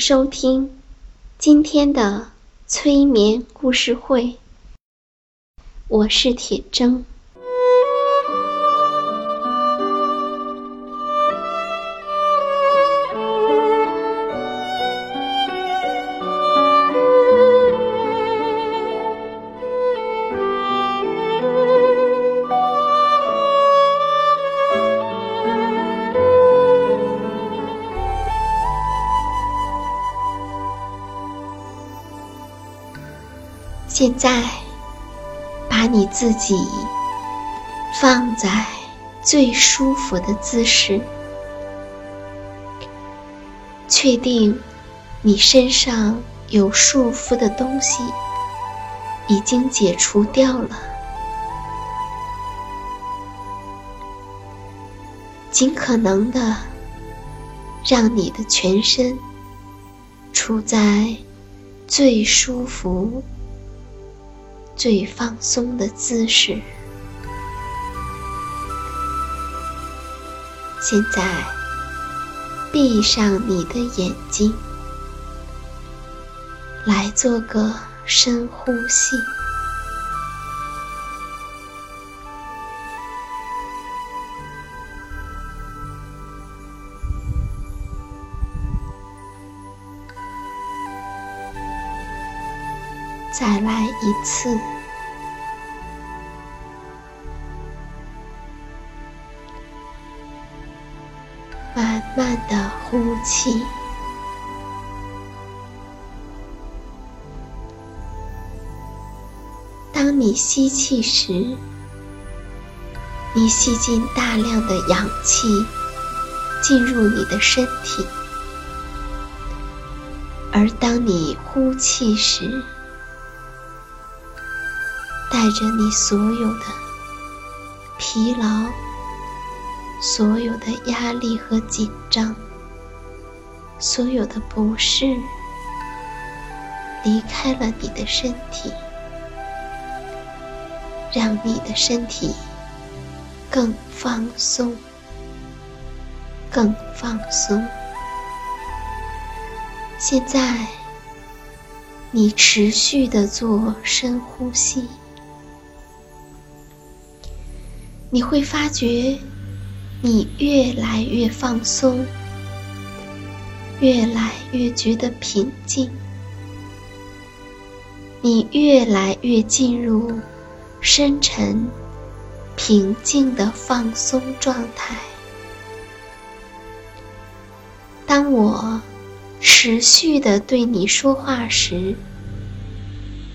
收听今天的催眠故事会，我是铁铮。现在，把你自己放在最舒服的姿势，确定你身上有束缚的东西已经解除掉了，尽可能的让你的全身处在最舒服。最放松的姿势。现在，闭上你的眼睛，来做个深呼吸。一次，慢慢的呼气。当你吸气时，你吸进大量的氧气进入你的身体；而当你呼气时，带着你所有的疲劳、所有的压力和紧张、所有的不适，离开了你的身体，让你的身体更放松、更放松。现在，你持续的做深呼吸。你会发觉，你越来越放松，越来越觉得平静，你越来越进入深沉、平静的放松状态。当我持续的对你说话时，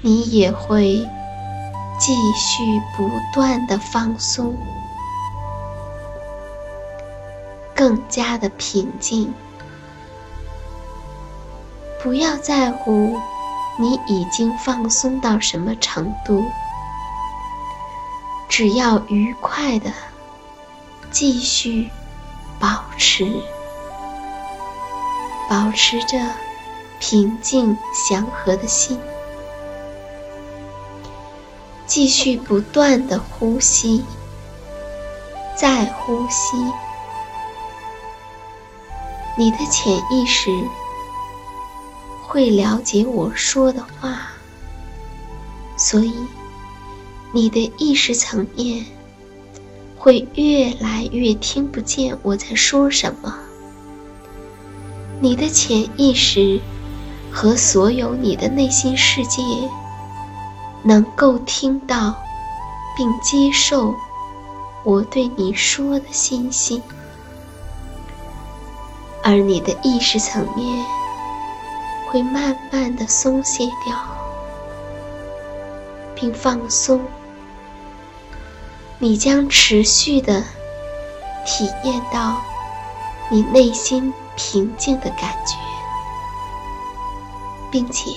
你也会。继续不断的放松，更加的平静。不要在乎你已经放松到什么程度，只要愉快的继续保持，保持着平静祥和的心。继续不断的呼吸，再呼吸。你的潜意识会了解我说的话，所以，你的意识层面会越来越听不见我在说什么。你的潜意识和所有你的内心世界能够听到并接受我对你说的信息，而你的意识层面会慢慢的松懈掉。并放松，你将持续的体验到你内心平静的感觉，并且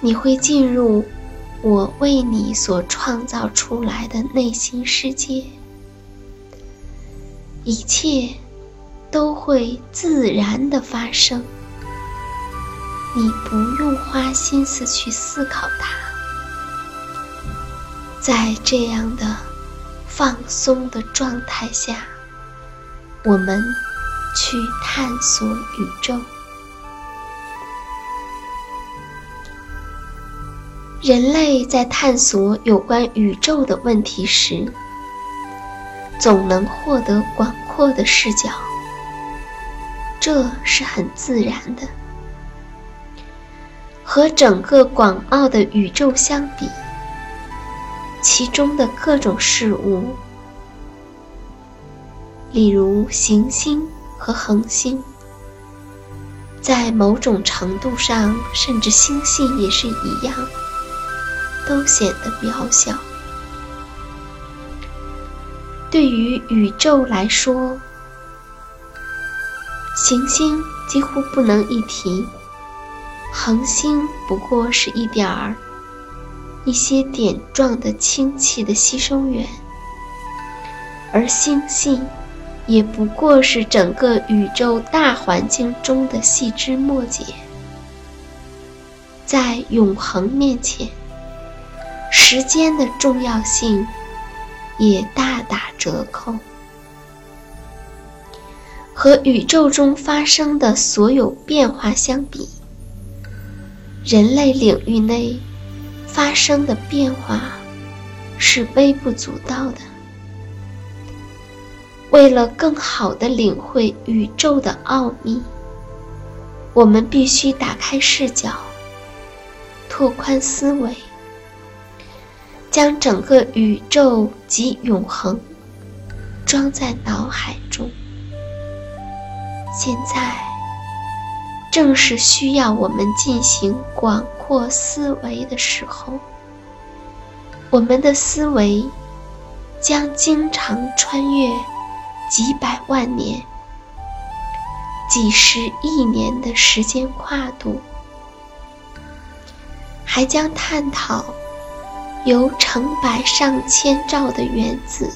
你会进入我为你所创造出来的内心世界，一切都会自然的发生，你不用花心思去思考它。在这样的放松的状态下，我们去探索宇宙。人类在探索有关宇宙的问题时，总能获得广阔的视角，这是很自然的。和整个广袤的宇宙相比。其中的各种事物，例如行星和恒星，在某种程度上，甚至星系也是一样，都显得渺小。对于宇宙来说，行星几乎不能一提，恒星不过是一点儿。一些点状的氢气的吸收源，而星系也不过是整个宇宙大环境中的细枝末节，在永恒面前，时间的重要性也大打折扣。和宇宙中发生的所有变化相比，人类领域内。发生的变化是微不足道的。为了更好地领会宇宙的奥秘，我们必须打开视角，拓宽思维，将整个宇宙及永恒装在脑海中。现在正是需要我们进行广。阔思维的时候，我们的思维将经常穿越几百万年、几十亿年的时间跨度，还将探讨由成百上千兆的原子，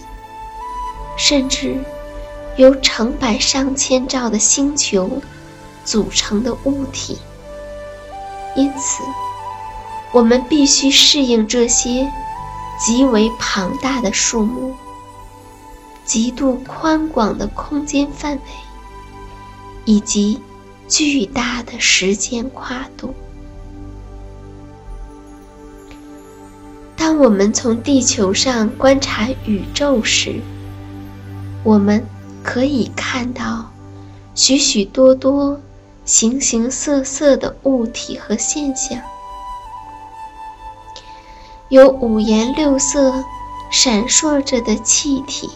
甚至由成百上千兆的星球组成的物体。因此，我们必须适应这些极为庞大的数目、极度宽广的空间范围以及巨大的时间跨度。当我们从地球上观察宇宙时，我们可以看到许许多多。形形色色的物体和现象，有五颜六色、闪烁着的气体、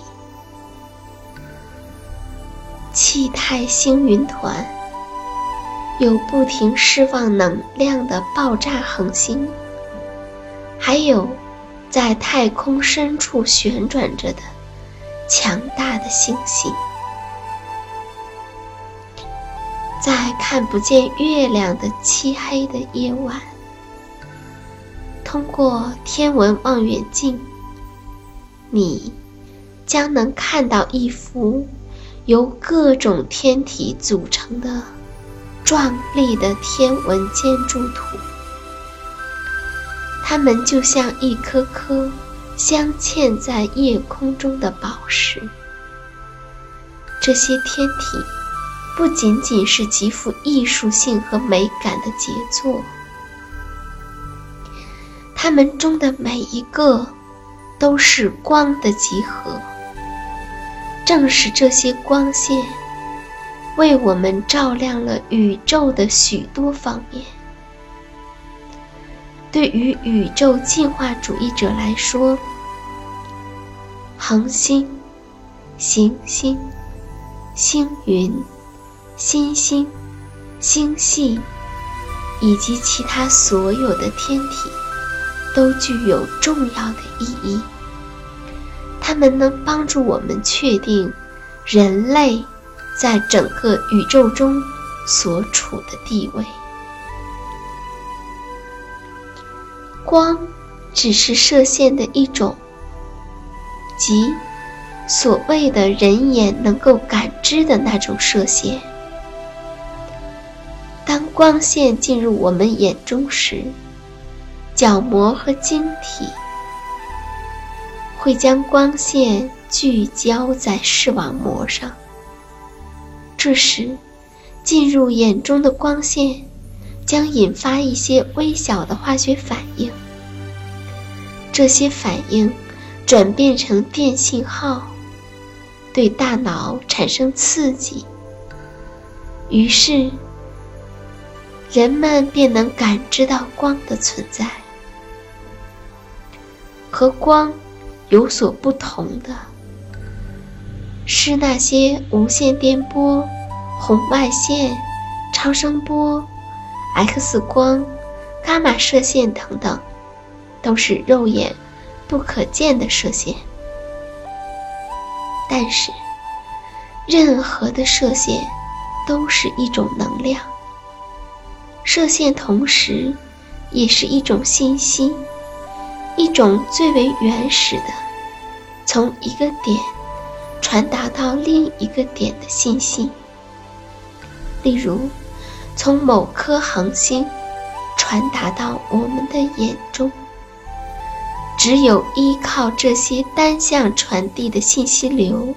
气态星云团，有不停释放能量的爆炸恒星，还有在太空深处旋转着的强大的星星。在看不见月亮的漆黑的夜晚，通过天文望远镜，你将能看到一幅由各种天体组成的壮丽的天文建筑图。它们就像一颗颗镶嵌在夜空中的宝石。这些天体。不仅仅是极富艺术性和美感的杰作，它们中的每一个都是光的集合。正是这些光线，为我们照亮了宇宙的许多方面。对于宇宙进化主义者来说，恒星、行星、星云、星星、星系以及其他所有的天体，都具有重要的意义。它们能帮助我们确定人类在整个宇宙中所处的地位。光只是射线的一种，即所谓的人眼能够感知的那种射线。当光线进入我们眼中时，角膜和晶体。会将光线聚焦在视网膜上。这时，进入眼中的光线将引发一些微小的化学反应。这些反应转变成电信号，对大脑产生刺激。于是，人们便能感知到光的存在和光。有所不同的是，那些无线电波、红外线、超声波、X 光、伽马射线等等，都是肉眼不可见的射线。但是，任何的射线都是一种能量，射线同时也是一种信息。一种最为原始的，从一个点传达到另一个点的信息。例如，从某颗恒星传达到我们的眼中。只有依靠这些单向传递的信息流，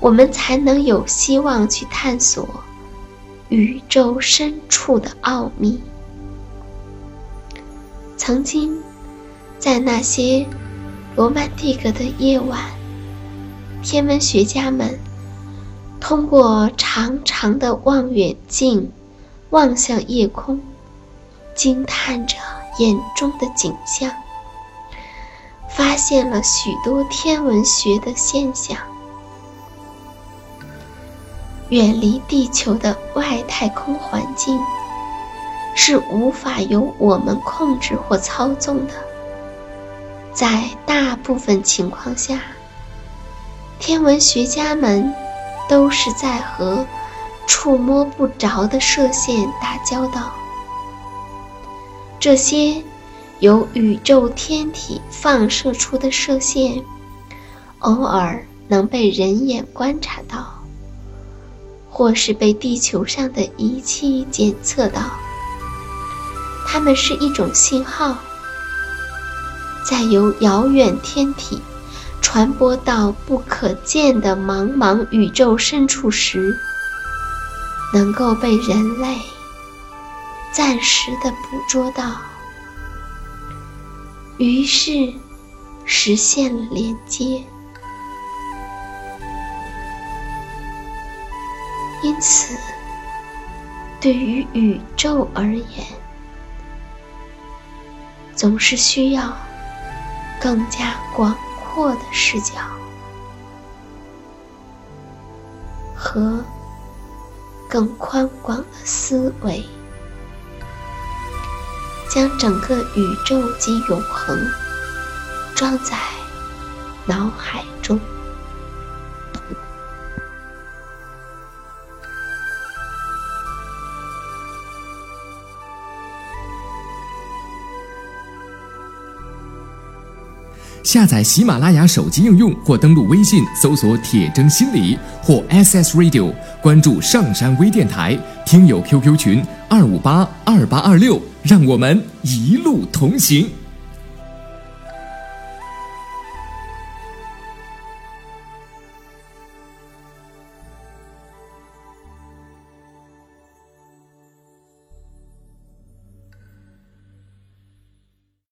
我们才能有希望去探索宇宙深处的奥秘。曾经。在那些罗曼蒂克的夜晚，天文学家们通过长长的望远镜望向夜空，惊叹着眼中的景象，发现了许多天文学的现象。远离地球的外太空环境是无法由我们控制或操纵的。在大部分情况下，天文学家们都是在和触摸不着的射线打交道。这些由宇宙天体放射出的射线，偶尔能被人眼观察到，或是被地球上的仪器检测到。它们是一种信号。在由遥远天体传播到不可见的茫茫宇宙深处时，能够被人类暂时的捕捉到，于是实现了连接。因此，对于宇宙而言，总是需要。更加广阔的视角和更宽广的思维，将整个宇宙及永恒装在脑海中。下载喜马拉雅手机应用，或登录微信搜索“铁铮心理”或 SS Radio，关注上山微电台，听友 QQ 群二五八二八二六，让我们一路同行。